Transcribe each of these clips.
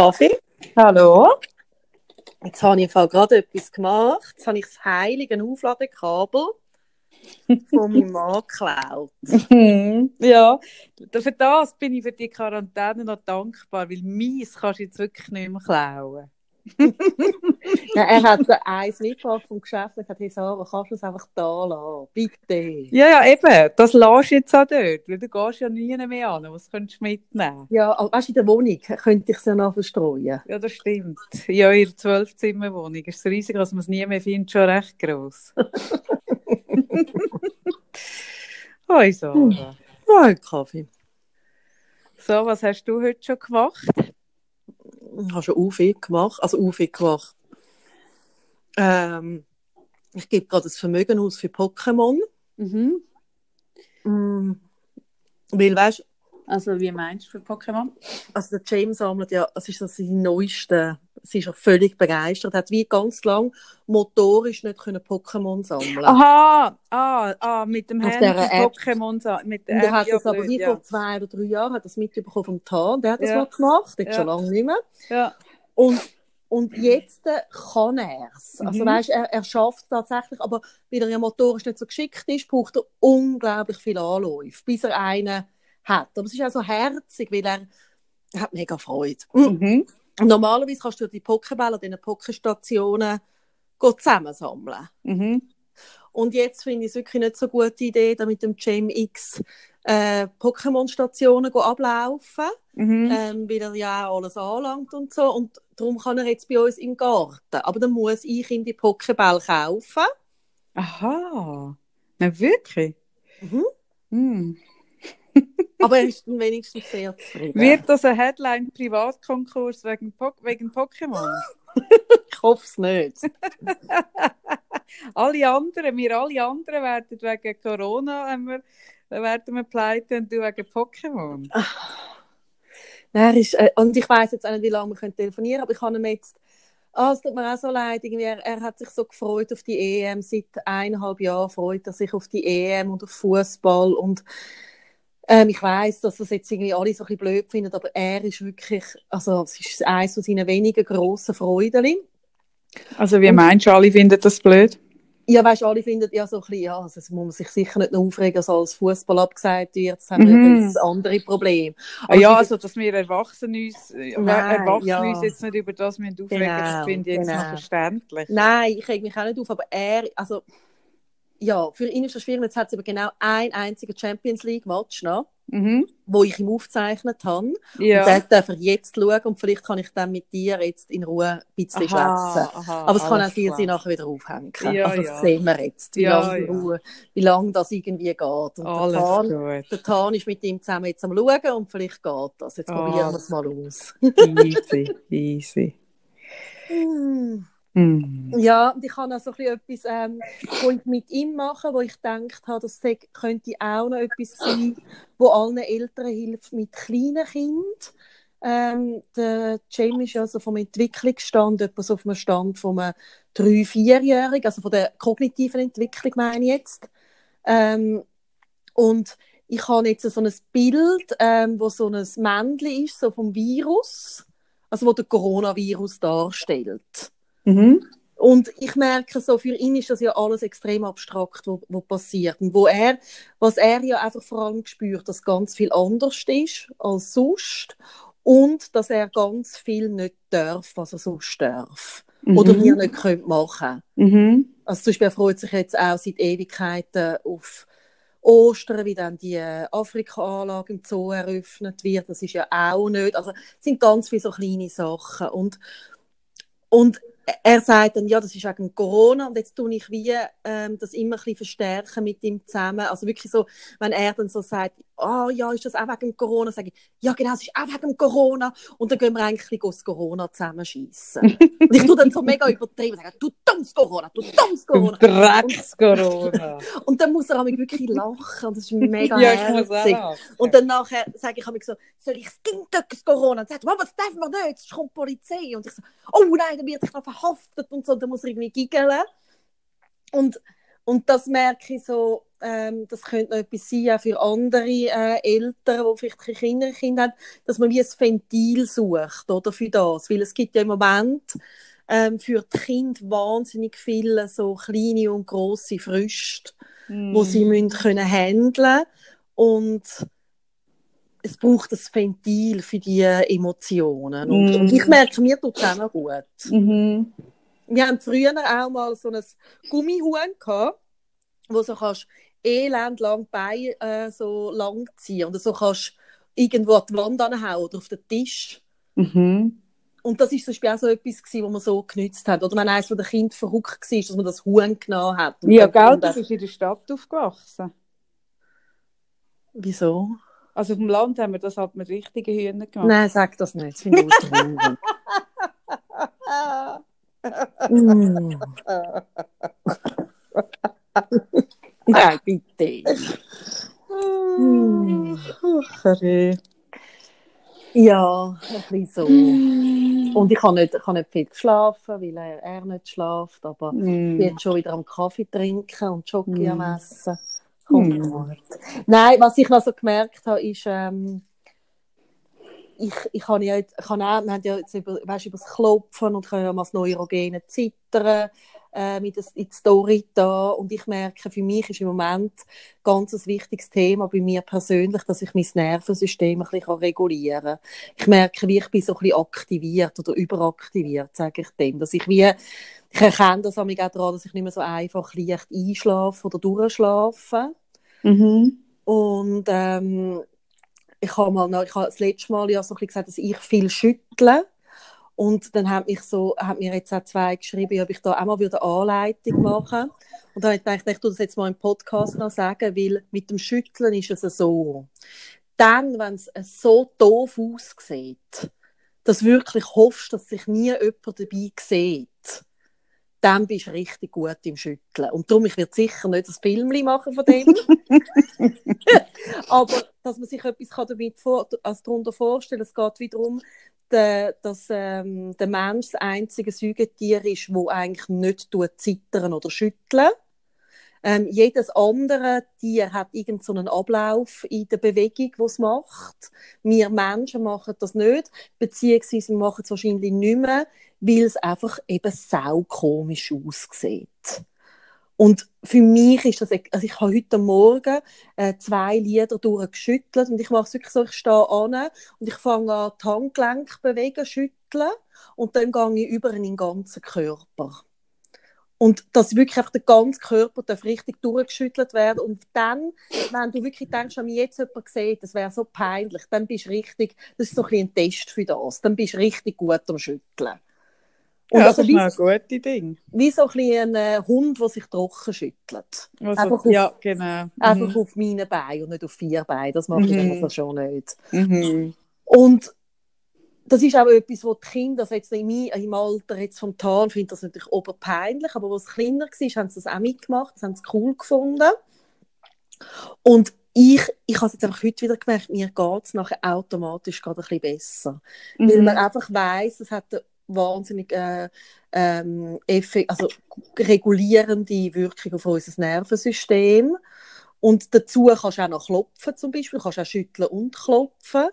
Kaffee. Hallo? Jetzt habe ich im Fall gerade etwas gemacht. Jetzt habe ich das heilige Aufladekabel von meinem Mann geklaut. ja, für das bin ich für die Quarantäne noch dankbar, weil meins kannst du jetzt wirklich nicht mehr klauen. ja, er hat so eins mitgebracht vom Geschäft und gesagt, hey Sarah, kannst du es einfach da lassen? Bitte. Ja, ja, eben. Das lässt du jetzt auch dort, weil du gehst ja nie mehr an. Was könntest du mitnehmen? Ja, aber weißt, in der Wohnung könnte ich es ja noch verstreuen. Ja, das stimmt. Ja, in der Zwölfzimmerwohnung ist es riesig, dass man es nie mehr findet, schon recht gross. Hoi Sarah. Hoi Kaffee. So, was hast du heute schon gemacht? Ich habe schon UV gemacht, also UV gemacht. Ähm, ich gebe gerade das Vermögen aus für Pokémon. Mhm. Mm, weil, weißt Also, wie meinst du für Pokémon? Also, der James sammelt ja, es ist so sein neueste, sie ist ja völlig begeistert, hat wie ganz lang motorisch nicht können Pokémon sammeln. Aha, ah, ah, mit dem Handy. Pokémon sa- mit der er App, hat das aber wie ja. vor zwei oder drei Jahren hat das mitbekommen vom Tan, der hat das Ja. mal gemacht, jetzt Ja. schon lange nicht mehr. Ja. Und, und jetzt äh, kann er es. Also Mhm. weißt, er, er schafft es tatsächlich, aber weil er ja motorisch nicht so geschickt ist, braucht er unglaublich viel Anläufe, bis er einen hat. Aber es ist auch so herzig, weil er, hat mega Freude. Mhm. Und Normalerweise kannst du die Pokébälle an diesen Pokéstationen zusammensammeln. Mhm. Und jetzt finde ich es wirklich nicht so eine gute Idee, da mit dem X äh, Pokémon-Stationen ablaufen, Mhm. ähm, weil er ja auch alles anlangt und so. Und darum kann er jetzt bei uns im Garten. Aber dann muss ich ihm die Pokébälle kaufen. Aha. Na, wirklich? Mhm. Hm. Aber er ist wenigstens sehr zufrieden. Wird das ein Headline-Privatkonkurs wegen, po wegen Pokémon? Ich hoffe es nicht. alle anderen, wir alle anderen werden wegen Corona wir, werden wir pleite und du wegen Pokémon. Er ist, äh, und ich weiß jetzt auch nicht, wie lange wir telefonieren können, aber ich habe ihm jetzt, ah, es tut mir auch so leid, irgendwie, er, er hat sich so gefreut auf die EM, seit eineinhalb Jahren freut er sich auf die EM und auf Fußball und ähm, ich weiß, dass das jetzt irgendwie alle so ein bisschen blöd finden, aber er ist wirklich, also es ist eines von seinen wenigen grossen Freuden. Also, wie Und- meinst du, alle finden das blöd? Ja, weißt, alle finden ja so ein bisschen, ja, also muss man sich sicher nicht aufregen, dass als Fußball abgesagt wird, jetzt haben wir Mhm. das andere Problem. Ah, Aber ja, sie- also, dass wir Erwachsene uns, äh, Nein, Erwachsene ja. uns jetzt nicht über das müssen aufregen Genau, das finde ich jetzt noch genau. verständlich. Nein, ich reg mich auch nicht auf, aber er, also, ja, für ihn ist das schwierig. Jetzt hat es aber genau ein einziger Champions League-Match noch, Mhm. wo ich ihm aufgezeichnet habe. Ja. Und den darf er jetzt schauen und vielleicht kann ich dann mit dir jetzt in Ruhe ein bisschen schwätzen. aha, Aber es kann auch sein, dass ich nachher wieder aufhängen. Ja, also das ja. sehen wir jetzt, wie Ja, lange. Ruhe, wie lange das irgendwie geht. Und Alles der, Tan, gut. der Tan ist mit ihm zusammen jetzt am Schauen und vielleicht geht das. Jetzt Ah. probieren wir es mal aus. Easy, easy. Hm. Hm. Ja, und ich habe auch so etwas ähm, mit ihm machen, wo ich gedacht habe, das könnte auch noch etwas sein, wo allen Eltern hilft mit kleinen Kindern. Ähm, der Jamie ist ja so vom Entwicklungsstand, etwa so auf einem Stand von einem 3-, 4-Jährigen, also von der kognitiven Entwicklung meine ich jetzt. Ähm, und ich habe jetzt so ein Bild, ähm, wo so ein Männchen ist, so vom Virus, also wo der Coronavirus darstellt. Mhm. Und ich merke so, für ihn ist das ja alles extrem abstrakt, wo, wo passiert. Und wo er, was er ja einfach vor allem spürt, dass ganz viel anders ist als sonst. Und dass er ganz viel nicht darf, was er sonst darf. Oder Mhm. wir nicht können machen Mhm. Also zum Beispiel er freut sich jetzt auch seit Ewigkeiten auf Ostern, wie dann die Afrika-Anlage im Zoo eröffnet wird. Das ist ja auch nicht. Also es sind ganz viele so kleine Sachen. Und, und er sagt dann, ja, das ist wegen Corona und jetzt tue ich wie ähm, das immer ein bisschen verstärken mit ihm zusammen. Also wirklich so, wenn er dann so sagt, ah ja, ist das auch wegen Corona, sage ich, ja genau, es ist auch wegen Corona und dann gehen wir eigentlich das Corona zusammenschießen. und ich tue dann so mega übertrieben, sage, du dummes Corona, du dummes Corona. Drecks-Corona. Und dann muss er auch wirklich lachen und das ist mega ja, herzig. Und dann nachher sage ich mir so, soll ich das Corona? Und sagt, das darf man nicht, jetzt kommt die Polizei. Und ich so, oh nein, dann wird ich noch verhaftet und so. Und dann muss er irgendwie giggeln. Und, und das merke ich so, ähm, das könnte noch etwas sein, auch für andere äh, Eltern, die vielleicht keine Kinder, Kinder haben, dass man wie ein Ventil sucht, oder, für das. Weil es gibt ja im Moment ähm, für die Kinder wahnsinnig viele so kleine und grosse Früchte, mm. wo sie müssen können handeln und es braucht ein Ventil für die Emotionen. Und, mm. und ich merke, mir tut es auch gut. Mm -hmm. Wir haben früher auch mal so ein Gummihuhn gehabt, wo so kannst elend lang Beine äh, so lang ziehen und so kannst irgendwo an die Wand anhauen oder auf den Tisch. Mhm. Und das war zum Beispiel auch so etwas, gewesen, was man so genützt hat. Oder wenn eines von den Kindern verrückt war, dass man das Huhn genommen hat. Ja, gell, du bist in der Stadt aufgewachsen. Wieso? Also auf dem Land haben wir das halt mit richtigen Hühnern gemacht. Nein, sag das nicht. Das finde ich mm. Nein, bitte. mm. Ja, ein bisschen so. Mm. Und ich kann nicht, ich kann nicht viel schlafen, weil er, er nicht schlaft, aber mm. ich jetzt schon wieder am Kaffee trinken und Schoki mm. am Essen. Mm. Nein, was ich noch so gemerkt habe, ist, ähm, ich, ich habe ja ich habe auch, wir haben ja jetzt über, weißt, über das Klopfen und können ja mal das neurogene Zittern äh, mit in die Story da und ich merke, für mich ist im Moment ganz ein wichtiges Thema bei mir persönlich, dass ich mein Nervensystem ein bisschen regulieren kann. Ich merke, wie ich bin so ein bisschen aktiviert oder überaktiviert, sage ich dem, dass ich wie ich erkenne das auch daran, dass ich nicht mehr so einfach leicht einschlafe oder durchschlafe. Mhm. Und ähm, ich habe mal, ich habe das letzte Mal ja so ein bisschen gesagt, dass ich viel schüttle. Und dann haben mich so, haben mir jetzt auch zwei geschrieben, ob ich da auch mal eine Anleitung machen Und dann habe ich gedacht, ich tue das jetzt mal im Podcast noch sagen, weil mit dem Schütteln ist es so. Dann, wenn es so doof aussieht, dass wirklich hoffst, dass sich nie jemand dabei sieht, dann bist du richtig gut im Schütteln. Und darum, ich werde sicher nicht ein Film machen von dem. Aber, dass man sich etwas damit vor, also darunter vorstellen kann, es geht wiederum, de, dass ähm, der Mensch das einzige Säugetier ist, wo eigentlich nicht zittern oder schütteln. Ähm, jedes andere Tier hat irgendeinen so Ablauf in der Bewegung, was macht. Wir Menschen machen das nicht, beziehungsweise machen es wahrscheinlich nicht mehr, weil es einfach eben sau komisch aussieht. Und für mich ist das, also ich habe heute Morgen äh, zwei Lieder durchgeschüttelt und ich mache wirklich so, ich stehe an und ich fange an, die Handgelenke bewegen, schütteln und dann gehe ich über in den ganzen Körper. Und dass wirklich einfach der ganze Körper darf richtig durchgeschüttelt werden. Und dann, wenn du wirklich denkst, wenn mich jetzt jemand sieht, das wäre so peinlich, dann bist du richtig, das ist so ein, ein Test für das, dann bist du richtig gut am Schütteln. Und ja, also das ist ein gutes Ding. Wie so ein, ein äh, Hund, der sich trocken schüttelt. Also, einfach auf, ja, genau. Einfach mhm. auf meinen Beinen und nicht auf vier Beinen. Das mache mhm. ich also schon nicht. Mhm. Und das ist auch etwas, wo die Kinder, also jetzt in meinem, im Alter jetzt vom Tal, finden das natürlich oberpeinlich, aber als es kleiner war, haben sie das auch mitgemacht, das haben sie cool gefunden. Und ich, ich habe es jetzt einfach heute wieder gemerkt, mir geht es nachher automatisch gerade ein bisschen besser. Mhm. Weil man einfach weiß, es hat eine wahnsinnig äh, ähm, also regulierende Wirkung auf unser Nervensystem. Und dazu kannst du auch noch klopfen zum Beispiel, du kannst auch schütteln und klopfen.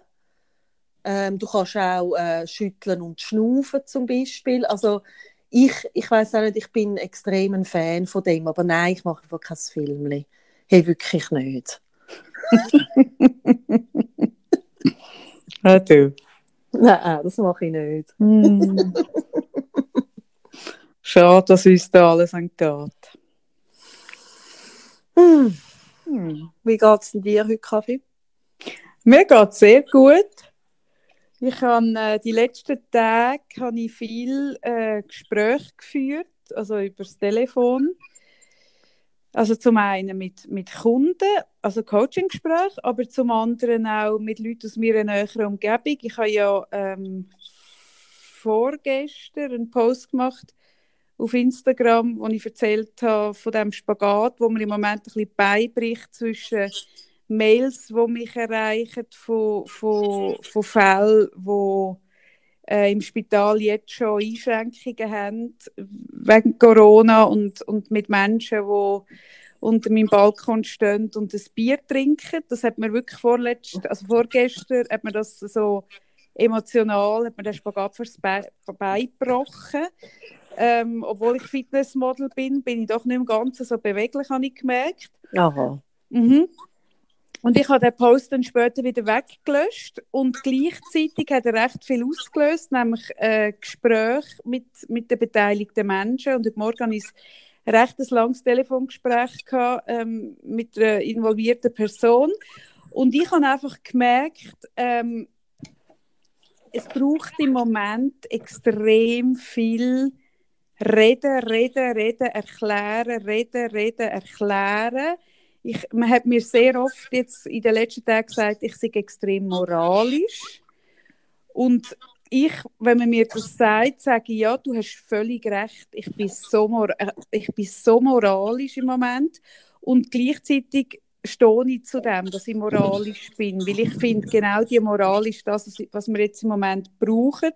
Ähm, du kannst auch äh, schütteln und schnaufen zum Beispiel. Also ich, ich weiß auch nicht, ich bin extrem ein Fan von dem, aber nein, ich mache einfach kein Film. Hey, wirklich nicht. ja, du. Nein, das mache ich nicht. Mm. Schade, dass uns da alles entgeht. Hm. Hm. Wie geht es dir heute, Kaffee? Mir geht es sehr gut. Ich habe äh, die letzten Tage habe ich viel äh, Gespräche geführt, also über das Telefon. Also zum einen mit, mit Kunden, also Coaching-Gespräche, aber zum anderen auch mit Leuten aus meiner näheren Umgebung. Ich habe ja ähm, vorgestern einen Post gemacht auf Instagram, wo ich erzählt habe von dem Spagat, wo mir im Moment ein bisschen beibricht zwischen Mails, die mich erreichen von, von, von Fällen, die äh, im Spital jetzt schon Einschränkungen haben wegen Corona und, und mit Menschen, die unter meinem Balkon stehen und ein Bier trinken. Das hat mir wirklich vorletzt, also vorgestern, hat mir das so emotional, hat mir der Spagat fürs Bein gebrochen. Ähm, obwohl ich Fitnessmodel bin, bin ich doch nicht im Ganzen so beweglich, habe ich gemerkt. Aha. Mhm. Und ich habe den Post dann später wieder weggelöscht und gleichzeitig hat er recht viel ausgelöst, nämlich ein Gespräch mit, mit den beteiligten Menschen. Und heute Morgen ich ein recht langes Telefongespräch gehabt, ähm, mit einer involvierten Person. Und ich habe einfach gemerkt, ähm, es braucht im Moment extrem viel Reden, Reden, Reden, erklären, Reden, Reden, erklären. Ich, man hat mir sehr oft jetzt in den letzten Tagen gesagt, ich sei extrem moralisch. Und ich, wenn man mir das sagt, sage ich, ja, du hast völlig recht, ich bin so, äh, ich bin so moralisch im Moment. Und gleichzeitig stehe ich zu dem, dass ich moralisch bin, weil ich finde, genau die Moral ist das, was wir jetzt im Moment brauchen.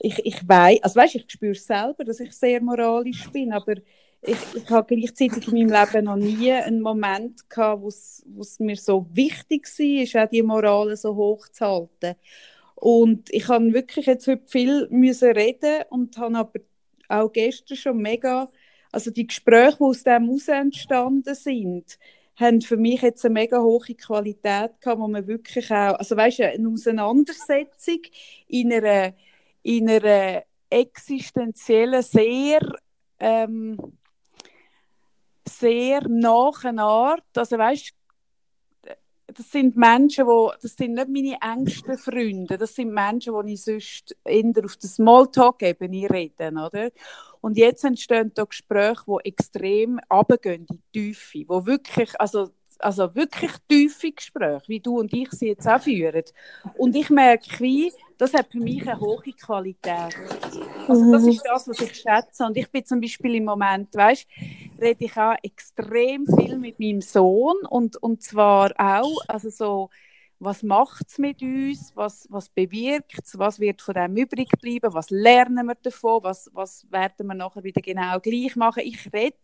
Ich, ich weiß, also weißt, ich spüre selber, dass ich sehr moralisch bin, aber ich, ich habe gleichzeitig in meinem Leben noch nie einen Moment gehabt, wo es mir so wichtig war, auch die Moral so hoch zu halten. Und ich habe wirklich jetzt heute viel müssen reden und habe aber auch gestern schon mega, also die Gespräche, die aus dem heraus entstanden sind, haben für mich jetzt eine mega hohe Qualität gehabt, wo man wirklich auch, also weißt du, eine Auseinandersetzung in einer, in einer existenziellen, sehr, ähm, sehr nahen Art, also weißt das sind Menschen, wo, das sind nicht meine engsten Freunde, das sind Menschen, die ich sonst eher auf der Smalltalk-Ebene rede, oder? Und jetzt entstehen da Gespräche, die extrem runtergehen in die Tiefe, wo wirklich, also, also wirklich tiefe Gespräche, wie du und ich sie jetzt auch führen. Und ich merke, wie, das hat für mich eine hohe Qualität. Also das ist das, was ich schätze. Und ich bin zum Beispiel im Moment, weißt, rede ich auch extrem viel mit meinem Sohn und, und zwar auch, also so, was macht es mit uns, was, was bewirkt es, was wird von dem übrig bleiben, was lernen wir davon, was, was werden wir nachher wieder genau gleich machen. Ich rede,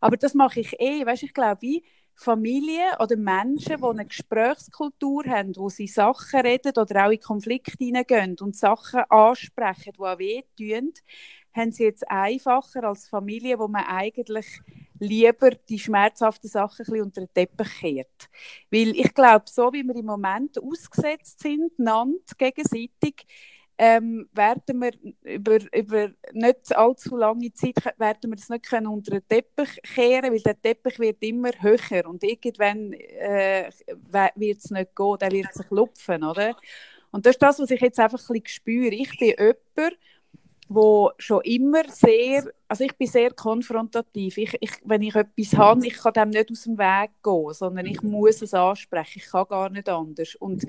aber das mache ich eh, weißt, ich glaube, wie Familien oder Menschen, die eine Gesprächskultur haben, wo sie Sachen reden oder auch in Konflikte hineingehen und Sachen ansprechen, die auch wehtun, haben sie jetzt einfacher als Familie, wo man eigentlich lieber die schmerzhaften Sachen ein bisschen unter den Teppich kehrt. Weil ich glaube, so wie wir im Moment ausgesetzt sind, nannt gegenseitig, ähm, werden wir über, über nicht allzu lange Zeit werden wir das nicht können unter den Teppich kehren, weil der Teppich wird immer höher und irgendwann äh, wird es nicht gehen, der wird sich lupfen, oder? Und das ist das, was ich jetzt einfach ein bisschen spüre. Ich bin jemand, wo schon immer sehr, also ich bin sehr konfrontativ. Ich, ich, wenn ich etwas habe, ich kann dem nicht aus dem Weg gehen, sondern ich muss es ansprechen. Ich kann gar nicht anders. Und,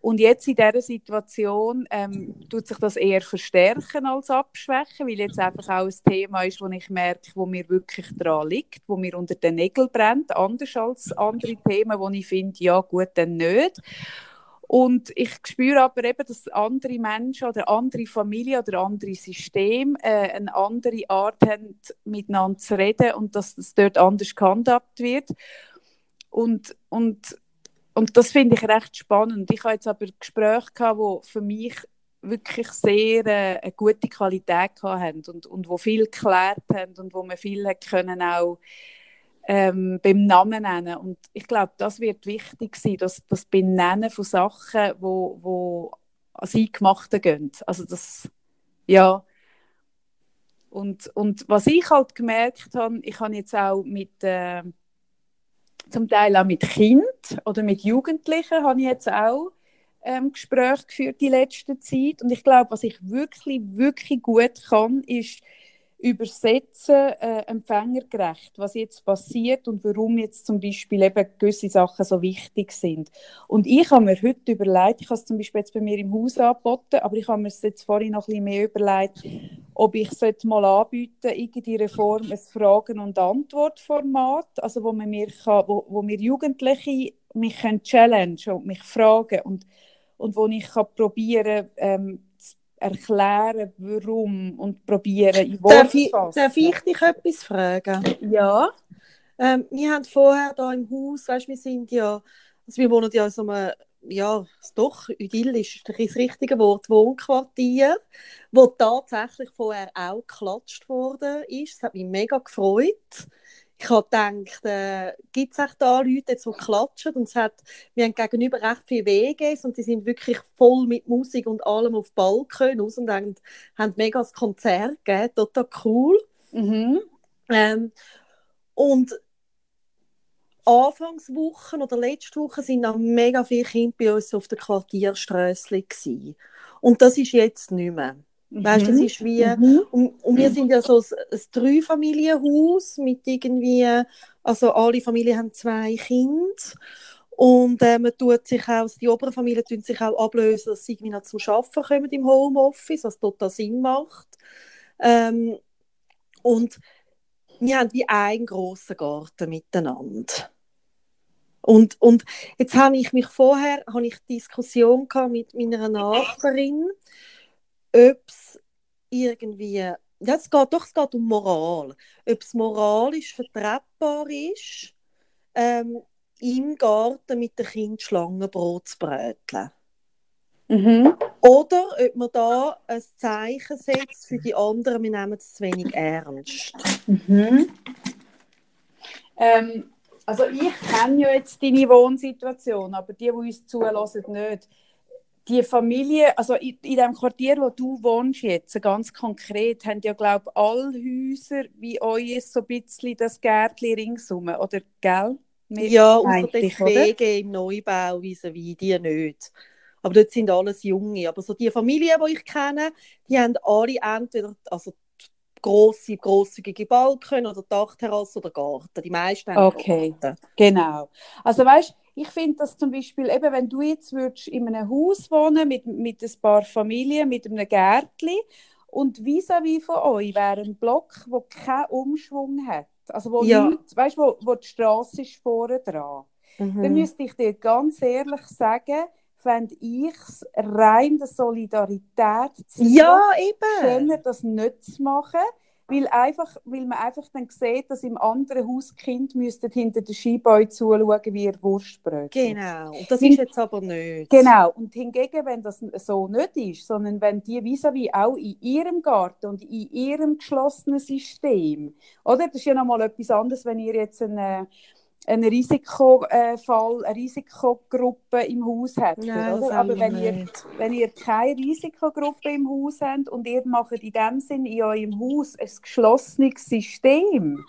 und jetzt in dieser Situation ähm, tut sich das eher verstärken als abschwächen, weil jetzt einfach auch ein Thema ist, wo ich merke, wo mir wirklich dran liegt, wo mir unter den Nägeln brennt, anders als andere Themen, wo ich finde, ja gut, dann nicht. Und ich spüre aber eben, dass andere Menschen oder andere Familien oder andere Systeme äh, eine andere Art haben, miteinander zu reden und dass das dort anders gehandhabt wird. Und, und, und das finde ich recht spannend. Ich habe jetzt aber Gespräche gehabt, die für mich wirklich sehr äh, eine gute Qualität hatten und, und wo viel geklärt haben und wo man viel können auch ähm, beim Namen nennen. Und ich glaube, das wird wichtig sein, dass das Benennen von Sachen, wo, wo als Eingemachte gehen. Also das, ja. Und, und was ich halt gemerkt habe, ich habe jetzt auch mit, äh, zum Teil auch mit Kind oder mit Jugendlichen, habe ich jetzt auch ähm, Gespräche geführt die letzte Zeit. Und ich glaube, was ich wirklich, wirklich gut kann, ist übersetzen, äh, empfängergerecht, was jetzt passiert und warum jetzt zum Beispiel eben gewisse Sachen so wichtig sind. Und ich habe mir heute überlegt, ich habe es zum Beispiel jetzt bei mir im Haus angeboten, aber ich habe mir jetzt vorhin noch ein bisschen mehr überlegt, ob ich es mal anbieten irgendeine Form ein Fragen- und Antwortformat, also wo man mir kann, wo, wo mir Jugendliche mich können challenge und mich fragen und und wo ich kann probieren ähm, erklären, warum und probieren in Worte darf ich, darf ich dich etwas fragen? Ja. Ähm, wir haben vorher da im Haus, weißt, wir sind ja, also wir wohnen ja in so einem, ja, doch, idyllisch ist das richtige Wort, Wohnquartier, wo tatsächlich vorher auch geklatscht worden ist. Das hat mich mega gefreut. Ich habe gedacht, äh, gibt es da Leute, die klatschen? Und es hat, wir haben gegenüber recht viele Wege und die sind wirklich voll mit Musik und allem auf Balkon aus und haben, haben mega das Konzert gegeben, total cool. Mhm. Ähm, und Anfangswochen oder letzte Woche sind noch mega viele Kinder bei uns auf der Quartierstraße Und das ist jetzt nicht mehr. Mhm. Weißt du, das ist wie, mhm. und, und, wir sind ja so ein, ein Dreifamilienhaus mit irgendwie, also alle Familien haben zwei Kinder und äh, man tut sich auch, die oberen Familien tun sich auch ablösen, dass sie irgendwie noch zum Arbeiten kommen im Homeoffice, was total Sinn macht. Ähm, und wir haben wie einen grossen Garten miteinander. Und, und jetzt habe ich mich vorher habe ich Diskussion mit meiner Nachbarin, ob es irgendwie, ja, es geht doch, es geht um Moral, ob es moralisch vertretbar ist, ähm, im Garten mit dem Kind Schlangenbrot zu bröteln. Mhm. Oder ob man da ein Zeichen setzt für die anderen, wir nehmen es zu wenig ernst. Mhm. Ähm, also ich kenne ja jetzt deine Wohnsituation, aber die, die uns zulassen, nicht. Die Familie, also in, in dem Quartier, wo du wohnst jetzt, ganz konkret, haben ja, glaube ich, alle Häuser wie euch so ein bisschen das Gärtchen ringsum, oder, gell? Mehr ja, außer die Wege im Neubau, wie wie die nicht. Aber dort sind alles Junge. Aber so die Familien, die ich kenne, die haben alle entweder, also grosse, grosszügige Balken oder Dachterrasse oder Garten. Die meisten haben Okay, Garten. genau. Also weißt ich finde das zum Beispiel, eben wenn du jetzt würdest in einem Haus wohnen mit, mit ein paar Familien, mit einem Gärtchen und vis-à-vis von euch wäre ein Block, der keinen Umschwung hat. Also wo, ja. nicht, weißt, wo, wo die Straße ist vorne dran. Mhm. Dann müsste ich dir ganz ehrlich sagen, fände ich es rein der Solidarität zu ja, eben. das nicht zu machen, weil, einfach, weil man einfach dann sieht, dass im anderen Haus Kind müssten hinter der Skibäume zuschauen, wie er Wurst brötet. Genau, und das Hin ist jetzt aber nicht. Genau, und hingegen, wenn das so nicht ist, sondern wenn die vis-à-vis auch in ihrem Garten und in ihrem geschlossenen System, oder? Das ist ja nochmal etwas anderes, wenn ihr jetzt eine einen Risikofall, eine Risikogruppe im Haus habt. Ja? Aber wenn ihr, wenn ihr keine Risikogruppe im Haus habt und ihr macht in dem Sinn in eurem Haus ein geschlossenes System,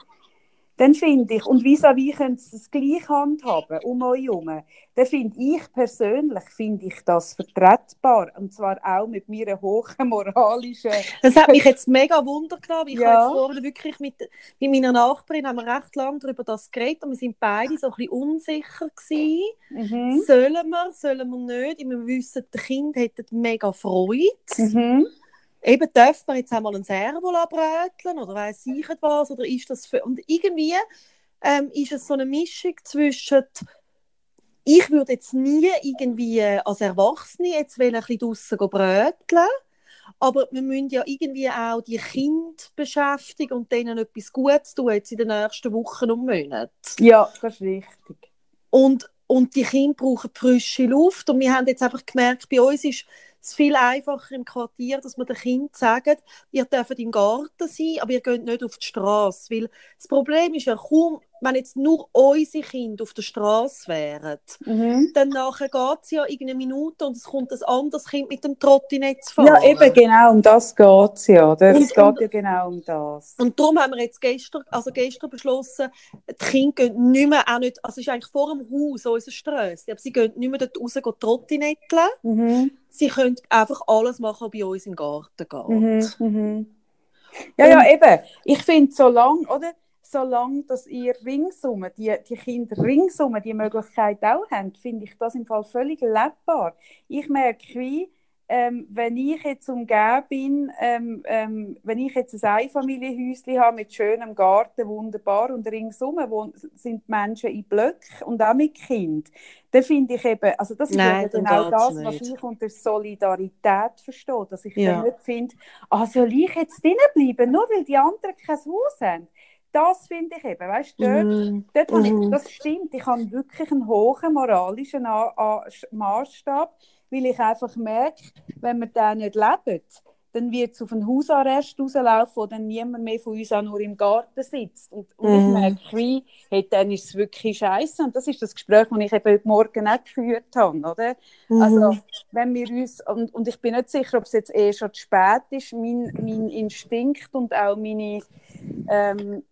dann finde ich, und vis-à-vis können sie es gleich handhaben, um euch herum, dann finde ich persönlich, finde ich das vertretbar. Und zwar auch mit meiner hohen moralischen... Das hat mich jetzt mega Wunder genommen. Ich ja. habe vorhin wirklich mit, mit meiner Nachbarin haben wir recht lange darüber das geredet und wir sind beide so ein bisschen unsicher gewesen. Mhm. Sollen wir, sollen wir nicht? Wir wissen, die Kinder hätten mega Freude. Mhm eben darf man jetzt einmal ein Servo bröteln oder weiß ich was oder ist das für und irgendwie ähm, ist es so eine Mischung zwischen ich würde jetzt nie irgendwie als Erwachsene jetzt ein bisschen draussen bröteln aber wir müssen ja irgendwie auch die Kinder beschäftigen und denen etwas Gutes tun jetzt in den nächsten Wochen und Monaten. Ja, das ist richtig. Und, und die Kinder brauchen frische Luft und wir haben jetzt einfach gemerkt, bei uns ist es viel einfacher im Quartier, dass man den Kindern sagt, ihr dürft im Garten sein, aber ihr geht nicht auf die Straße. Weil das Problem ist ja, kaum, wenn jetzt nur unsere Kinder auf der Straße wären, mhm. dann nachher geht es ja irgendeine Minute und es kommt ein anderes Kind mit dem Trottinett zu fahren. Ja, eben genau, um das geht es ja. Es geht ja genau um das. Und darum haben wir jetzt gestern, also gestern beschlossen, die Kinder gehen nicht mehr, auch nicht, also es ist eigentlich vor dem Haus, unser Strasse, aber sie gehen nicht mehr dort raus Trottinetteln. Mhm sie können einfach alles machen, was bei uns im Garten geht. Mhm, mhm. Ja, ja, eben. Ich finde, solange, oder? Solange dass ihr ringsum, die, die Kinder ringsum die Möglichkeit auch haben, finde ich das im Fall völlig lebbar. Ich merke, wie, ähm, wenn ich jetzt umgeben bin, ähm, ähm, wenn ich jetzt ein Einfamilienhäuschen habe mit schönem Garten, wunderbar, und ringsum sind Menschen in Blöcken und auch mit Kind, dann finde ich eben, also das ist eben genau das, nicht. was ich unter Solidarität verstehe, dass ich ja. dann nicht finde, ah, soll ich jetzt drinnen bleiben, nur weil die anderen kein Haus haben? Das finde ich eben, weißt du, dort, Mhm. dort habe ich, Mhm. das stimmt, ich habe wirklich einen hohen moralischen A- A- Maßstab, weil ich einfach merke, wenn wir den nicht leben, dann wird es auf einen Hausarrest rauslaufen, wo dann niemand mehr von uns auch nur im Garten sitzt. Und, und Mhm. ich merke, wie, hey, dann ist es wirklich scheiße. Und das ist das Gespräch, das ich eben heute Morgen auch geführt habe. Oder? Also, Mhm. wenn wir uns, und, und ich bin nicht sicher, ob es jetzt eh schon zu spät ist, mein, mein Instinkt und auch meine, ähm,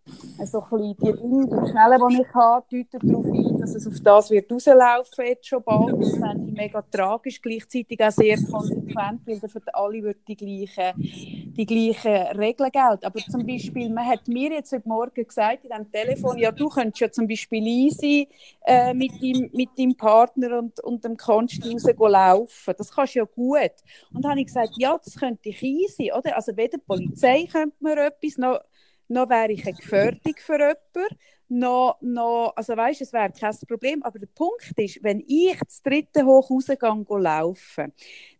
so ein bisschen die Dinge, die Schnelle, die ich habe, deuten darauf ein, dass es auf das wird rauslaufen jetzt schon bald. Das fände ich mega tragisch, gleichzeitig auch sehr konsequent, weil dann für alle wird die gleichen, die gleichen Regeln gelten. Aber zum Beispiel, man hat mir jetzt heute Morgen gesagt in dem Telefon, ja, du könntest ja zum Beispiel easy äh, mit, deinem, mit deinem Partner und, und dem Konsti raus gehen laufen. Das kannst du ja gut. Und dann habe ich gesagt, ja, das könnte ich easy, oder? Also weder die Polizei könnte mir etwas, noch, noch wäre ich eine Gefährdung für jemanden, noch, noch, also weißt, es wäre kein Problem, aber der Punkt ist, wenn ich das dritte hoch rausgehe laufen,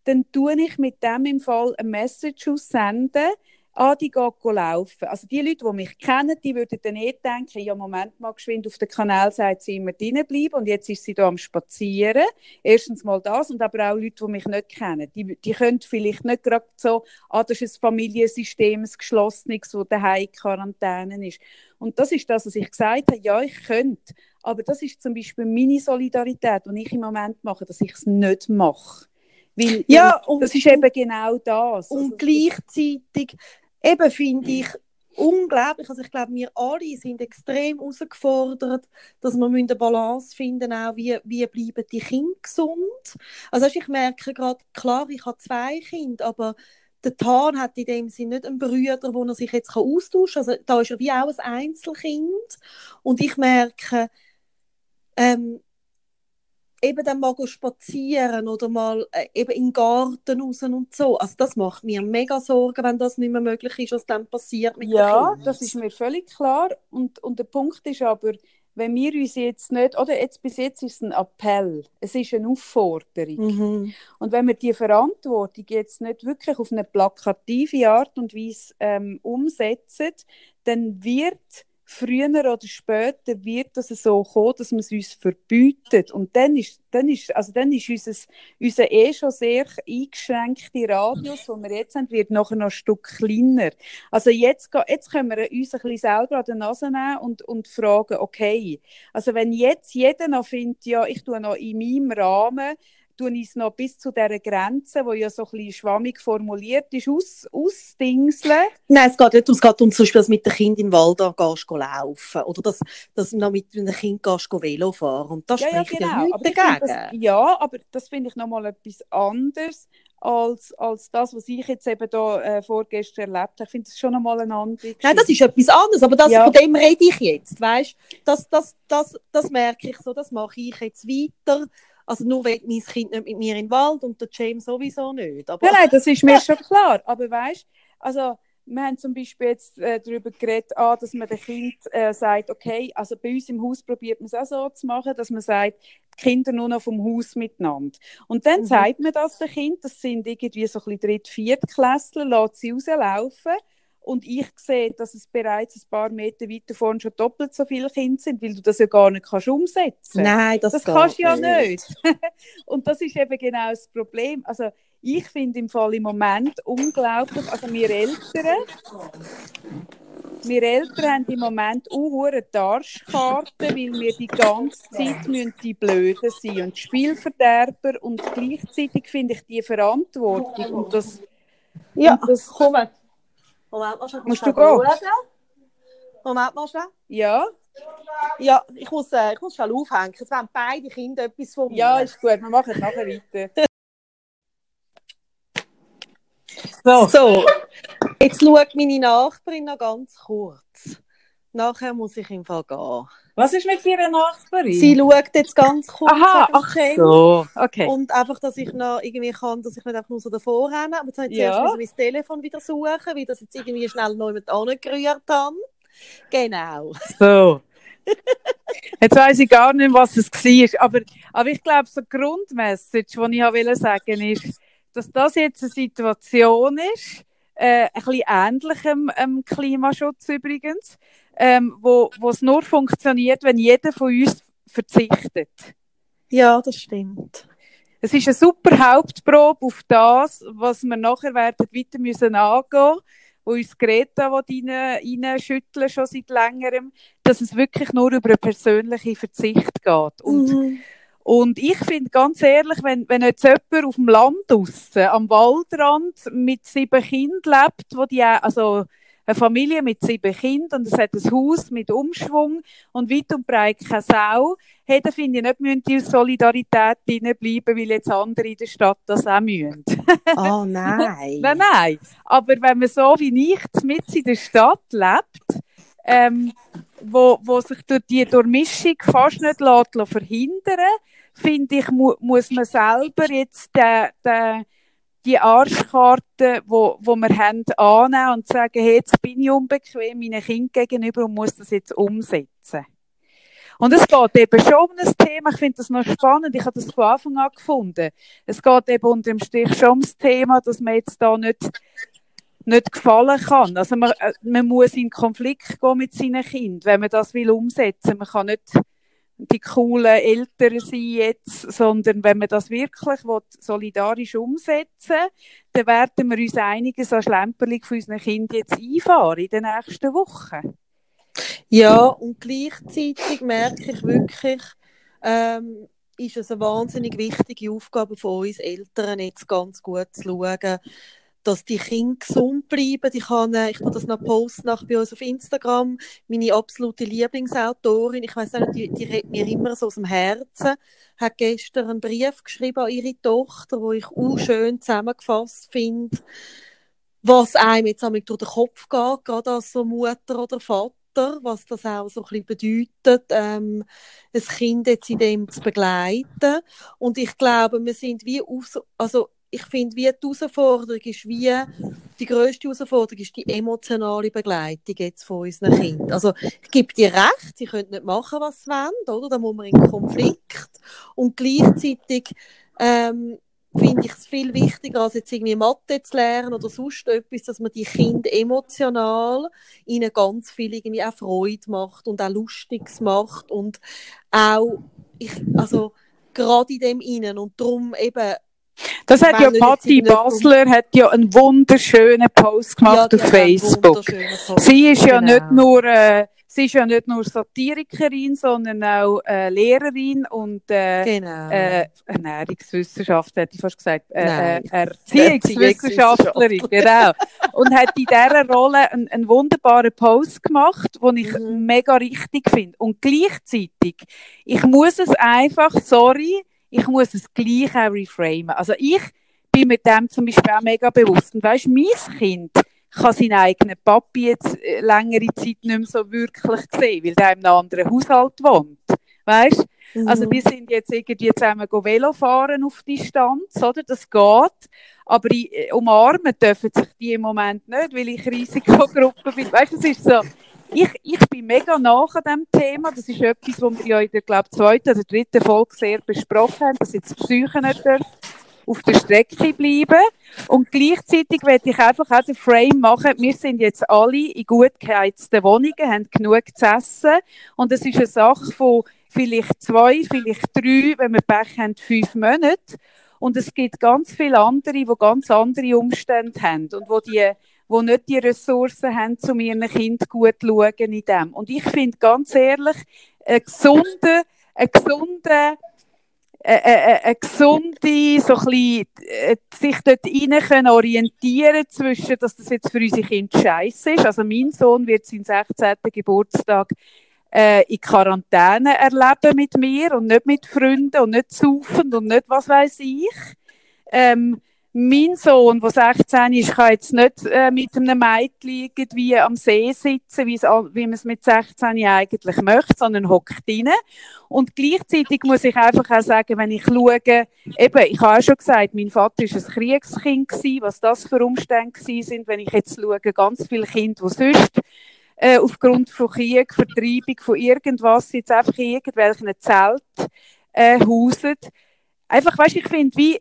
dann tue ich mit dem im Fall eine Message aussenden, ah, die geht laufen. Also die Leute, die mich kennen, die würden dann eh denken, ja, Moment mal, geschwind auf den Kanal sagt sie immer drinnen bleiben und jetzt ist sie da am Spazieren. Erstens mal das und aber auch Leute, die mich nicht kennen. Die, die können vielleicht nicht gerade so, ah, das ist ein Familiensystem, ein geschlossenes, wo daheim in Quarantäne ist. Und das ist das, was ich gesagt habe, ja, ich könnte. Aber das ist zum Beispiel meine Solidarität, die ich im Moment mache, dass ich es nicht mache. Weil, Ja, und- das ist eben genau das. Und Also, gleichzeitig eben finde ich unglaublich, also ich glaube, wir alle sind extrem herausgefordert, dass wir eine Balance finden auch wie, wie bleiben die Kinder gesund. Also ich merke gerade, klar, ich habe zwei Kinder, aber der Tan hat in dem Sinne nicht einen Bruder, wo er sich jetzt austauschen kann. Also da ist er wie auch ein Einzelkind und ich merke, ähm, eben dann mal spazieren oder mal äh, eben in den Garten raus und so. Also das macht mir mega Sorgen, wenn das nicht mehr möglich ist, was dann passiert mit Ja, das ist mir völlig klar. Und, und der Punkt ist aber, wenn wir uns jetzt nicht, oder jetzt bis jetzt ist es ein Appell, es ist eine Aufforderung. Mhm. Und wenn wir die Verantwortung jetzt nicht wirklich auf eine plakative Art und Weise ähm, umsetzen, dann wird früher oder später wird das so kommen, dass man es uns verbietet. Und dann ist, dann ist, also dann ist unser, unser eh schon sehr eingeschränkte Radius, den wir jetzt haben, wird nachher noch ein Stück kleiner. Also jetzt, jetzt können wir uns ein bisschen selber an die Nase nehmen und, und fragen, okay, also wenn jetzt jeder noch findet, ja, ich tue noch in meinem Rahmen, tue ich es noch bis zu dieser Grenze, die ja so ein bisschen schwammig formuliert ist, aus, ausdingseln. Nein, es geht nicht darum, es geht um zum Beispiel, dass mit dem Kind im Wald da gehst, laufen oder dass, dass du noch mit einem Kind gehst, Velo fahren und da Ja, ja, spricht ja, genau. nichts Aber dagegen. das, ja, aber das finde ich nochmal etwas anderes als, als das, was ich jetzt eben da äh, vorgestern erlebt habe. Ich finde das schon nochmal eine andere Nein, das ist etwas anderes, aber das, Ja. von dem rede ich jetzt, weißt? Das, das, das, das merke ich so, das mache ich jetzt weiter. Also nur wenn mein Kind nicht mit mir in den Wald und der James sowieso nicht. Aber Nein, nein, das ist mir schon klar. Aber weißt also wir haben zum Beispiel jetzt äh, darüber geredet, ah, dass man dem Kind äh, sagt, okay, also bei uns im Haus probiert man es auch so zu machen, dass man sagt, die Kinder nur noch vom Haus miteinander. Und dann Mhm. sagt man das dem Kind, das sind irgendwie so ein bisschen Dritt-, Viertklässler, lässt sie rauslaufen. Und ich sehe, dass es bereits ein paar Meter weiter vorne schon doppelt so viele Kinder sind, weil du das ja gar nicht kannst umsetzen nein, das, das kannst du ja nicht. Und das ist eben genau das Problem. Also ich finde im Fall im Moment unglaublich, also wir Eltern, wir Eltern haben im Moment auch hohe Arschkarten, weil wir die ganze Zeit müssen die Blöden sein und die Spielverderber und gleichzeitig finde ich die Verantwortung und das, Ja, und das komm. Moment mal schnell. Musst du gehen? Moment mal schnell. ja, Ja, ich muss, äh, ich muss schnell aufhängen. Jetzt wollen beide Kinder etwas von mir. ja, ist gut, wir machen nachher weiter. So. so, jetzt schaut meine Nachbarin noch ganz kurz. Nachher muss ich im Fall gehen. Was ist mit Ihrer Nachbarin? Sie schaut jetzt ganz kurz. Aha, ach so, okay. Und einfach, dass ich noch irgendwie kann, dass ich nicht einfach nur so davor renne. Aber jetzt habe ich Ja. zuerst mein Telefon wieder suchen, weil das jetzt irgendwie schnell noch jemand angerührt habe. Genau. So. Jetzt weiß ich gar nicht, was es war. Aber, aber ich glaube, so die Grundmessage, die ich wollte sagen ist, dass das jetzt eine Situation ist, äh, ein bisschen ähnlichem ähm, Klimaschutz übrigens, ähm, wo, wo es nur funktioniert, wenn jeder von uns verzichtet. Ja, das stimmt. Es ist eine super Hauptprobe auf das, was wir nachher werden weiter müssen angehen wo uns Greta rein, reinschütteln schon seit längerem, dass es wirklich nur über einen persönlichen Verzicht geht. Und, mhm. und ich finde ganz ehrlich, wenn, wenn jetzt jemand auf dem Land draussen, am Waldrand mit sieben Kindern lebt, wo die, also eine Familie mit sieben Kindern und es hat ein Haus mit Umschwung und weit und breit keine Sau. Hey, da finde ich nicht, müssen die aus Solidarität bleiben, weil jetzt andere in der Stadt das auch müssen. Oh nein. nein, nein. Aber wenn man so wie ich mit in der Stadt lebt, ähm, wo, wo sich durch die Durchmischung fast nicht lässt, verhindern finde ich, mu muss man selber jetzt den, den die Arschkarte, wo, wo wir haben, annehmen und sagen, hey, jetzt bin ich unbequem meinen Kind gegenüber und muss das jetzt umsetzen. Und es geht eben schon um ein Thema, ich finde das noch spannend, ich habe das von Anfang an gefunden. Es geht eben unter dem Strich schon ums Thema, dass man jetzt da nicht, nicht gefallen kann. Also man, äh, man muss in Konflikt gehen mit seinen Kindern, wenn man das will umsetzen. Man kann nicht die coolen Eltern sein jetzt, sondern wenn wir das wirklich solidarisch umsetzen dann werden wir uns einiges an Schlemperling von unseren Kindern jetzt einfahren in den nächsten Wochen. Ja, und gleichzeitig merke ich wirklich, ähm, ist es eine wahnsinnig wichtige Aufgabe von uns Eltern, jetzt ganz gut zu schauen, dass die Kinder gesund bleiben. Ich, habe, ich das noch posten nach bei uns auf Instagram. Meine absolute Lieblingsautorin, ich weiß nicht, die, die redet mir immer so aus dem Herzen, hat gestern einen Brief geschrieben an ihre Tochter, wo ich auch schön zusammengefasst finde, was einem jetzt durch den Kopf geht, gerade als so Mutter oder Vater was das auch so ein bisschen bedeutet, ähm, ein Kind jetzt in dem zu begleiten. Und ich glaube, wir sind wie auf, also ich finde, wie die Herausforderung ist, wie die grösste Herausforderung ist die emotionale Begleitung jetzt von unseren Kindern. Also, ich gebe dir recht, sie können nicht machen, was sie wollen, oder? Da muss man in Konflikt. Und gleichzeitig, ähm, finde ich es viel wichtiger, als jetzt irgendwie Mathe zu lernen oder sonst etwas, dass man die Kinder emotional ihnen ganz viel irgendwie auch Freude macht und auch Lustiges macht und auch, ich, also, gerade in dem Innen und darum eben das hat ja Patti Basler hat ja einen wunderschönen Post gemacht ja, auf Facebook. Sie ist genau. ja nicht nur äh, sie ist ja nicht nur Satirikerin, sondern auch äh, Lehrerin und äh, genau. äh, Ernährungswissenschaft, hätte ich fast gesagt, äh, äh, Erziehungswissenschaftlerin, genau. Und hat in dieser Rolle einen, einen wunderbaren Post gemacht, den ich mhm. mega richtig finde. Und gleichzeitig, ich muss es einfach, sorry, ich muss es gleich auch reframen. Also ich bin mit dem zum Beispiel auch mega bewusst. Und weisst, mein Kind kann seinen eigenen Papi jetzt äh, längere Zeit nicht mehr so wirklich sehen, weil der in einem anderen Haushalt wohnt. Weißt? Mhm. Also wir sind jetzt irgendwie zusammen Velo fahren auf Distanz, oder? Das geht. Aber äh, umarmen dürfen sich die im Moment nicht, weil ich Risikogruppe bin. Weißt du, es ist so, ich, ich bin mega nach an diesem Thema. Das ist etwas, was wir ja in der, glaube zweiten oder dritten Folge sehr besprochen haben, dass jetzt Psyche nicht auf der Strecke bleiben. Und gleichzeitig werde ich einfach auch den Frame machen. Wir sind jetzt alle in gut geheizten Wohnungen, haben genug zu essen. Und es ist eine Sache von vielleicht zwei, vielleicht drei, wenn wir Pech haben, fünf Monate. Und es gibt ganz viele andere, die ganz andere Umstände haben und wo die die nicht die Ressourcen haben, um ihren Kind gut zu schauen in dem. Und ich finde ganz ehrlich, ein gesunder, ein gesunder, eine, eine gesunde, so ein bisschen, äh, sich dort rein können orientieren zwischen, dass das jetzt für unsere Kinder scheiße ist. Also mein Sohn wird seinen 16. Geburtstag äh, in Quarantäne erleben mit mir und nicht mit Freunden und nicht saufen und nicht was weiß ich. Ähm, mein Sohn, der 16 ist, kann jetzt nicht äh, mit einem Mädchen wie am See sitzen, wie man es mit 16 eigentlich möchte, sondern hockt rein. Und gleichzeitig muss ich einfach auch sagen, wenn ich schaue, eben, ich habe auch schon gesagt, mein Vater war ein Kriegskind gewesen, was das für Umstände sind, wenn ich jetzt schaue, ganz viele Kinder, die sonst äh, aufgrund von Krieg, Vertreibung, von irgendwas, jetzt einfach in irgendwelchen Zelt äh, hausen. Einfach, weißt, ich finde, wie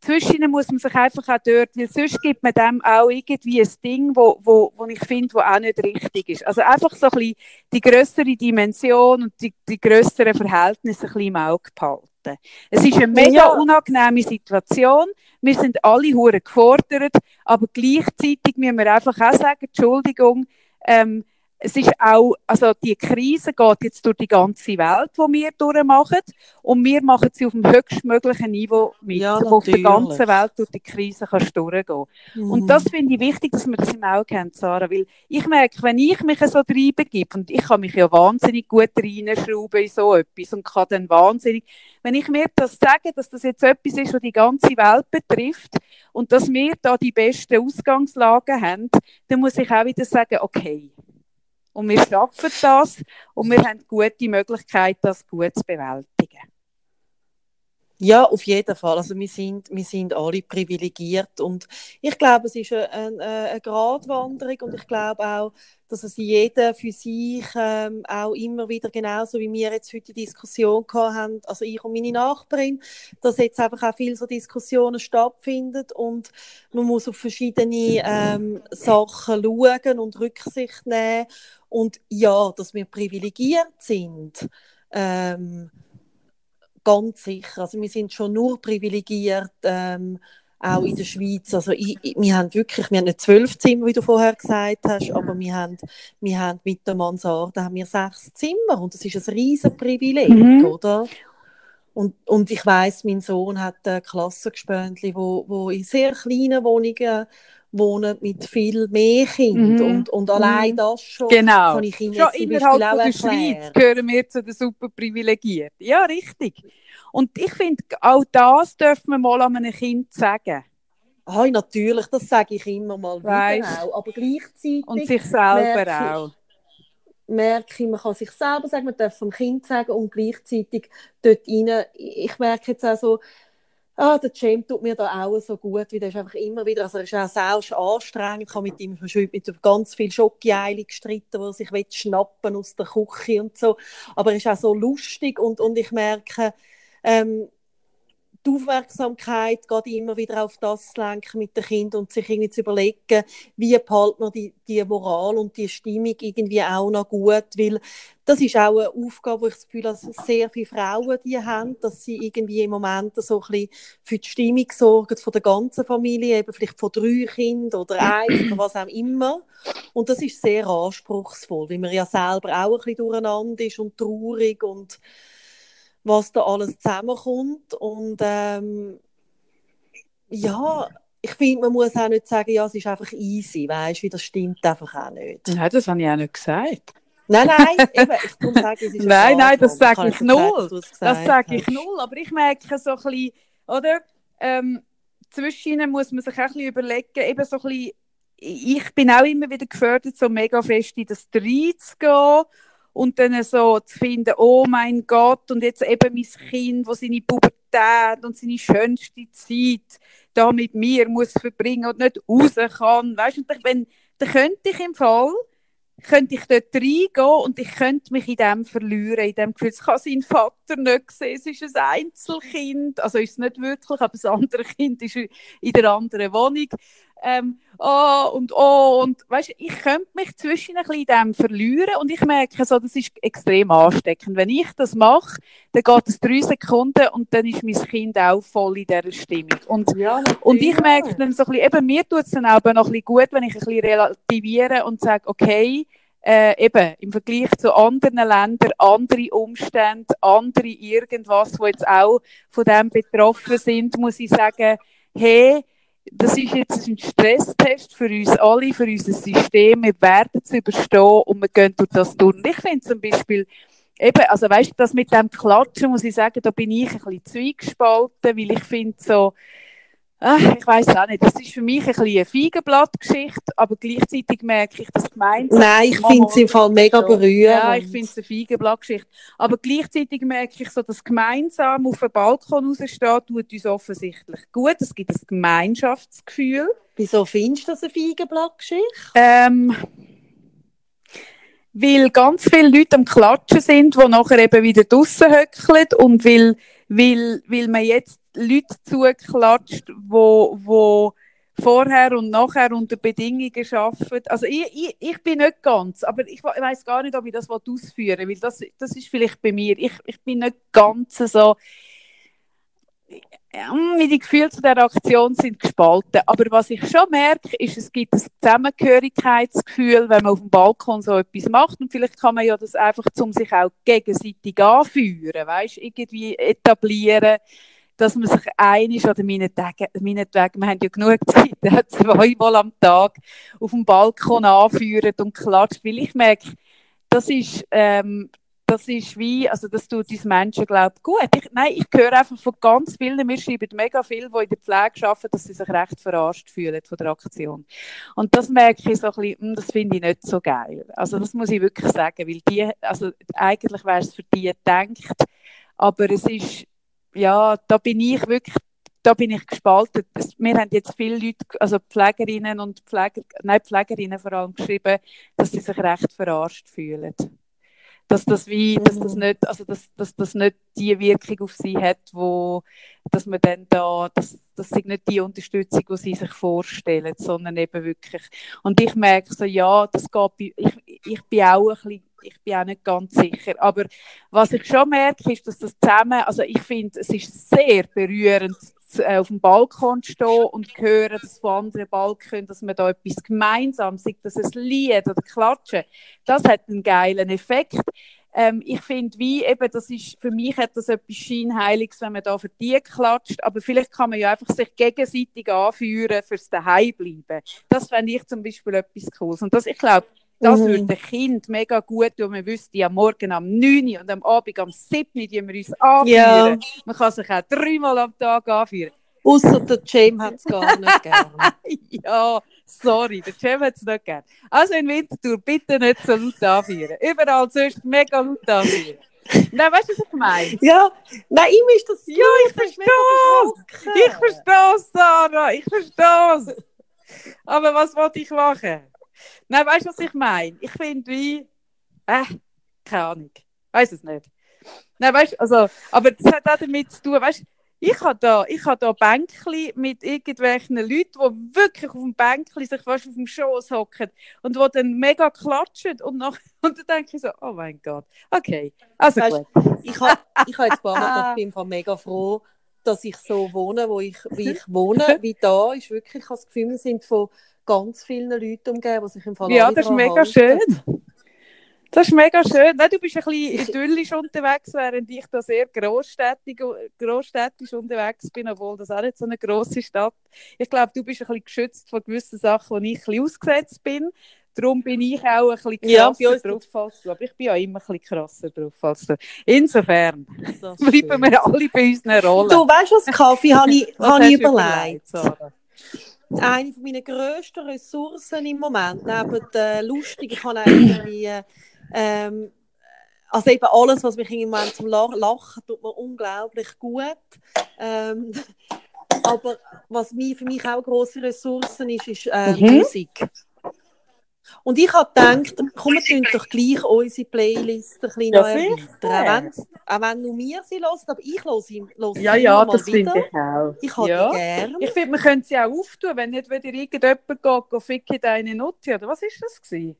zwischen muss man sich einfach auch dort, weil sonst gibt man dem auch irgendwie ein Ding, wo, wo, wo ich finde, wo auch nicht richtig ist. Also einfach so ein bisschen die größere Dimension und die, die grösseren Verhältnisse ein bisschen im Auge behalten. Es ist eine mega ja. unangenehme Situation. Wir sind alle hure gefordert, aber gleichzeitig müssen wir einfach auch sagen, Entschuldigung, ähm, es ist auch, also die Krise geht jetzt durch die ganze Welt, die wir durchmachen. Und wir machen sie auf dem höchstmöglichen Niveau mit. Ja, auf der ganzen Welt durch die Krise kannst du durchgehen. Mhm. Und das finde ich wichtig, dass wir das im Auge haben, Sarah. Weil ich merke, wenn ich mich so reingebe, und ich kann mich ja wahnsinnig gut reinschrauben in so etwas und kann dann wahnsinnig, wenn ich mir das sage, dass das jetzt etwas ist, was die ganze Welt betrifft und dass wir da die besten Ausgangslagen haben, dann muss ich auch wieder sagen, okay, und wir schaffen das und wir haben gute Möglichkeit, das gut zu bewältigen. Ja, auf jeden Fall. Also wir sind, wir sind alle privilegiert und ich glaube, es ist eine, eine, Gratwanderung und ich glaube auch, dass es jeder für sich ähm, auch immer wieder genauso wie wir jetzt heute die Diskussion gehabt haben, also ich und meine Nachbarin, dass jetzt einfach auch viele so Diskussionen stattfinden und man muss auf verschiedene ähm, Sachen schauen und Rücksicht nehmen und ja, dass wir privilegiert sind. Ähm, ganz sicher. Also wir sind schon nur privilegiert, ähm, auch in der Schweiz. Also ich, ich, wir haben wirklich, wir haben nicht zwölf Zimmer, wie du vorher gesagt hast, aber wir haben, wir haben mit der Mansarde haben wir sechs Zimmer und das ist ein riesen Privileg, mhm. oder? Und, und ich weiß, mein Sohn hat ein Klassengespöntli, wo, wo in sehr kleinen Wohnungen wohnen mit viel mehr Kindern mhm. und, und allein mhm. das schon genau. kann ich Ihnen schon innerhalb auch der Schweiz gehören wir zu den super privilegierten. Ja, richtig. Und ich finde, auch das dürfen wir mal an einem Kind sagen. Ah, natürlich, das sage ich immer mal wieder auch. Aber gleichzeitig... Und sich selber auch. merke ich, man kann sich selber sagen, man darf vom Kind sagen und gleichzeitig dort rein, ich merke jetzt auch so, ah, der Cem tut mir da auch so gut, wie der ist einfach immer wieder, also er ist auch selbst anstrengend, ich habe mit ihm mit ganz viel Schockieile gestritten, wo er sich schnappen aus der Küche und so, aber er ist auch so lustig und, und ich merke, ähm, die Aufmerksamkeit geht immer wieder auf das lenken mit den Kindern und sich irgendwie zu überlegen, wie behält man die, die Moral und die Stimmung irgendwie auch noch gut, weil das ist auch eine Aufgabe, wo ich das Gefühl habe, dass sehr viele Frauen die haben, dass sie irgendwie im Moment so ein bisschen für die Stimmung sorgen von der ganzen Familie, eben vielleicht von drei Kindern oder eins oder was auch immer. Und das ist sehr anspruchsvoll, weil man ja selber auch ein bisschen durcheinander ist und traurig und was da alles zusammenkommt. Und ähm, ja, ich finde, man muss auch nicht sagen, ja, es ist einfach easy, weißt du, das stimmt einfach auch nicht. Nein, das habe ich auch nicht gesagt. Nein, nein, eben, ich kann sagen, es ist Nein, nein, das sage ich null. Das sage ich null, aber ich merke so ein bisschen, oder, ähm, zwischen muss man sich auch ein bisschen überlegen, eben so ein bisschen, ich bin auch immer wieder gefördert, so mega fest in das reinzugehen und dann so zu finden, oh mein Gott, und jetzt eben mein Kind, wo seine Pubertät und seine schönste Zeit da mit mir muss verbringen und nicht raus kann, weißt du, wenn, dann könnte ich im Fall, könnte ich dort reingehen und ich könnte mich in dem verlieren, in dem Gefühl, es kann sein Vater nicht sehen, es ist ein Einzelkind, also ist es nicht wirklich, aber das andere Kind ist in der anderen Wohnung ähm, oh und oh und weißt, ich könnte mich zwischen ein bisschen dem verlieren und ich merke so, das ist extrem ansteckend. Wenn ich das mache, dann geht es drei Sekunden und dann ist mein Kind auch voll in dieser Stimmung. Und, ja, und ich merke dann so ein bisschen, eben mir tut es dann auch noch ein bisschen gut, wenn ich ein bisschen relativiere und sage, okay, äh, eben im Vergleich zu anderen Ländern andere Umstände, andere irgendwas, wo jetzt auch von dem betroffen sind, muss ich sagen, hey, das ist jetzt ein Stresstest für uns alle, für unser System. Wir werden es überstehen und wir gehen durch das durch. Ich finde zum Beispiel, eben, also weißt du, das mit dem Klatschen, muss ich sagen, da bin ich ein bisschen zweigespalten, weil ich finde so, Ach, ich weiß auch nicht. Das ist für mich ein bisschen eine Feigenblattgeschichte, aber gleichzeitig merke ich, dass gemeinsam. Nein, ich finde es im Fall mega berührend. Ja, ich finde es eine Feigenblattgeschichte. Aber gleichzeitig merke ich so, dass gemeinsam auf dem Balkon rausstehen, tut uns offensichtlich gut. Es gibt ein Gemeinschaftsgefühl. Wieso findest du das eine Feigenblattgeschichte? Ähm, weil ganz viele Leute am Klatschen sind, die nachher eben wieder draussen höckeln und weil, weil, weil man jetzt Leute zugeklatscht, wo, wo vorher und nachher unter Bedingungen arbeiten. Also ich, ich, ich bin nicht ganz, aber ich weiß gar nicht, ob ich das ausführen will, weil das, das ist vielleicht bei mir. Ich, ich bin nicht ganz so wie die Gefühle zu der Aktion sind gespalten. Aber was ich schon merke, ist, es gibt ein Zusammengehörigkeitsgefühl, wenn man auf dem Balkon so etwas macht. Und vielleicht kann man ja das einfach, um sich auch gegenseitig anführen, weißt, irgendwie etablieren, dass man sich einig oder meinetwegen, wir haben ja genug Zeit, zweimal am Tag auf dem Balkon anführen und klatscht, weil ich merke, das ist, ähm, das ist wie, also das tut uns Menschen, glaube gut. Ich, nein, ich höre einfach von ganz vielen, wir schreiben mega viel, die in der Pflege arbeiten, dass sie sich recht verarscht fühlen von der Aktion. Und das merke ich so ein bisschen, hm, das finde ich nicht so geil. Also das muss ich wirklich sagen, weil die, also eigentlich wäre es für die gedacht, aber es ist, ja, da bin ich wirklich da bin ich gespalten. Wir haben jetzt viele Leute, also Pflegerinnen und Pfleger, nein, Pflegerinnen vor allem geschrieben, dass sie sich recht verarscht fühlen dass das wie, dass das mhm. nicht, also dass, dass das nicht die Wirkung auf sie hat, wo, dass man dann da, dass, das sind nicht die Unterstützung, die sie sich vorstellen, sondern eben wirklich. Und ich merke so, ja, das geht, ich, ich bin auch ein bisschen, ich bin auch nicht ganz sicher. Aber was ich schon merke, ist, dass das zusammen, also ich finde, es ist sehr berührend, äh, auf dem Balkon zu stehen und hören, dass von anderen Balkon, dass man da etwas gemeinsam sieht, dass es Lied oder Klatschen, das hat einen geilen Effekt. Ähm, ich finde, wie eben, das ist, für mich hat das etwas Scheinheiliges, wenn man da für die klatscht, aber vielleicht kann man ja einfach sich gegenseitig anführen fürs Daheimbleiben. Das fände ich zum Beispiel etwas Cooles. Und das, ich glaube, das mhm. würde dem Kind mega gut tun. Man wüsste ja morgen am 9 und am Abend am 7 die wir uns anführen. Ja. Man kann sich auch dreimal am Tag anführen. Außer der Jam hat es gar nicht gerne. ja, sorry, der Jam hat es nicht gerne. Also in Winterthur bitte nicht so laut anführen. Überall sonst mega laut anführen. Nein, weißt du, was ich meine? Ja, nein, ihm ist das Ja, ich verstehe es. Ich verstehe es, Sarah. Ich verstehe es. Aber was wollte ich machen? Nein, weißt du, was ich meine? Ich finde wie. Äh, keine Ahnung. Weiß es nicht. Nein, weißt du, also, aber das hat auch damit zu tun, weißt du, ich habe da, ich habe da Bänkchen mit irgendwelchen Leuten, die wirklich auf dem Bänkchen sich fast auf dem Schoß hocken und die dann mega klatschen und, nach, und dann denke ich so, oh mein Gott, okay, also weißt, gut. Ich habe ich ha jetzt paar ich bin mega froh, dass ich so wohne, wo ich, wie ich wohne, wie da, ist wirklich, das Gefühl, wir sind von ganz vielen Leuten umgeben, die sich im Fall Ja, das ist mega halten. schön. Das ist mega schön. Nein, du bist ein bisschen idyllisch unterwegs, während ich da sehr großstädtisch, großstädtisch unterwegs bin, obwohl das auch nicht so eine grosse Stadt. Ich glaube, du bist ein bisschen geschützt von gewissen Sachen, wo ich ein bisschen ausgesetzt bin. Darum bin ich auch ein bisschen krasser ja, drauf als du. Aber ich bin ja immer ein bisschen krasser drauf als du. Insofern bleiben wir alle bei unseren Rollen. Du weißt, was Kaffee habe ich, hab ich überlegt. Sarah? Eine meiner grössten Ressourcen im Moment, neben der lustig, ich habe irgendwie, ähm, also eben alles, was mich im Moment zum Lachen tut mir unglaublich gut. Ähm, aber was mir, für mich auch grosse Ressourcen ist, ist äh, mhm. Musik. Und ich habe gedacht, komm, wir tun doch gleich unsere Playlist ein bisschen ja, erweitern. Auch wenn nur wir sie hören, aber ich höre sie, höre Ja, ja, das finde ich auch. Ich habe ja. die gerne. Ich finde, wir können sie auch auftun, wenn nicht wieder irgendjemand geht, go ficke deine Nutte, oder was ist das gewesen?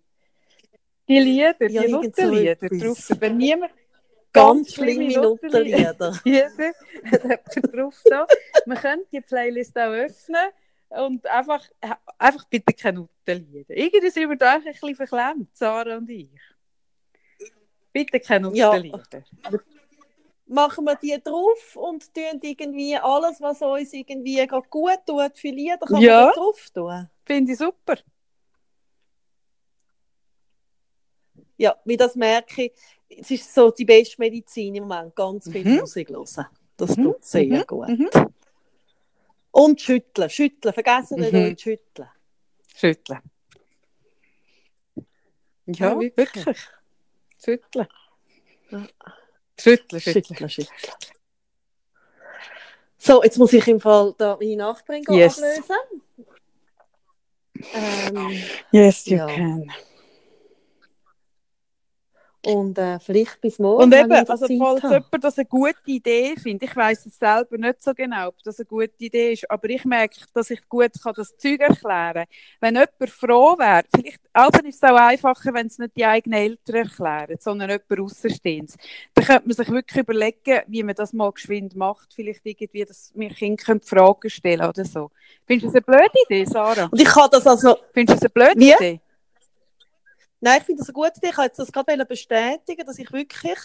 Die Lieder, die ja, Nuttenlieder drauf. Wenn niemand... Ganz, ganz schlimme Nuttenlieder. Jeder hat drauf da. Wir können die Playlist auch öffnen und einfach, einfach bitte keine Nuttenlieder. Irgendwie sind wir da ein bisschen verklemmt, Sarah und ich. Bitte keine Nuttenlieder. Ja. Machen wir die drauf und tun irgendwie alles, was uns irgendwie gut tut für Lieder, kann ja. man drauf tun. Finde ich super. Ja, wie das merke ich, es ist so die beste Medizin im Moment, ganz viel mhm. Musik hören. Das mhm. tut sehr mhm. gut. Und schütteln, schütteln, vergessen nicht mhm. schütteln. Schütteln. Ja, ja wirklich. wirklich. Schütteln. Ja. Schütteln, schütteln. Schütteln, schütteln. So, jetzt muss ich im Fall da meine Nachbarin yes. ablösen. Ähm, yes, you ja. can. Und äh, vielleicht bis morgen. Und eben, also Zeit falls habe. jemand das eine gute Idee findet, ich weiß es selber nicht so genau, ob das eine gute Idee ist, aber ich merke, dass ich gut kann das Zeug erklären kann. Wenn jemand froh wäre, vielleicht also ist es auch einfacher, wenn es nicht die eigenen Eltern erklären, sondern jemand Außenstehendes. Dann könnte man sich wirklich überlegen, wie man das mal geschwind macht. Vielleicht irgendwie, dass wir Kinder Fragen stellen oder so. Findest du das eine blöde Idee, Sarah? Und ich kann das also, Findest du das eine blöde Wie? Idee? Nein, ich finde das Idee. Ich jetzt das gerade bestätigen, dass ich wirklich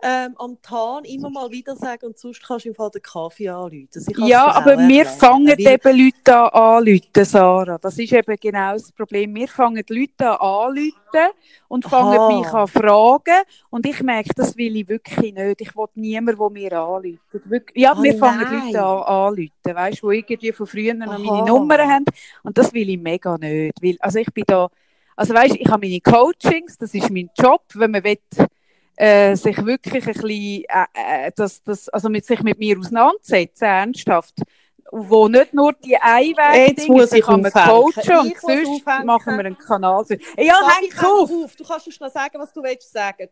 ähm, am Tan immer mal wieder sage und sonst kannst du im Fall den Kaffee anrufen. Ja, aber auch wir erklären, fangen weil- eben Leute an anrufen, Sarah. Das ist eben genau das Problem. Wir fangen die Leute an anrufen und fangen Aha. mich an fragen. Und ich merke, das will ich wirklich nicht. Ich will niemanden, der mir anruft. Ja, Oh wir fangen nein. Leute an anrufen, weißt du, die irgendwie von früher noch Aha. meine Nummern haben. Und das will ich mega nicht. Weil, also ich bin da, also weißt ich habe meine Coachings, das ist mein Job, wenn man will, äh, sich wirklich ein bisschen, äh, äh, das, das, also mit sich mit mir auseinandersetzen, ernsthaft, wo nicht nur die Einwege Jetzt muss ich kann man coachen und sonst machen wir einen Kanal. Ja, häng auf! auf! Du kannst uns noch sagen, was du willst sagen.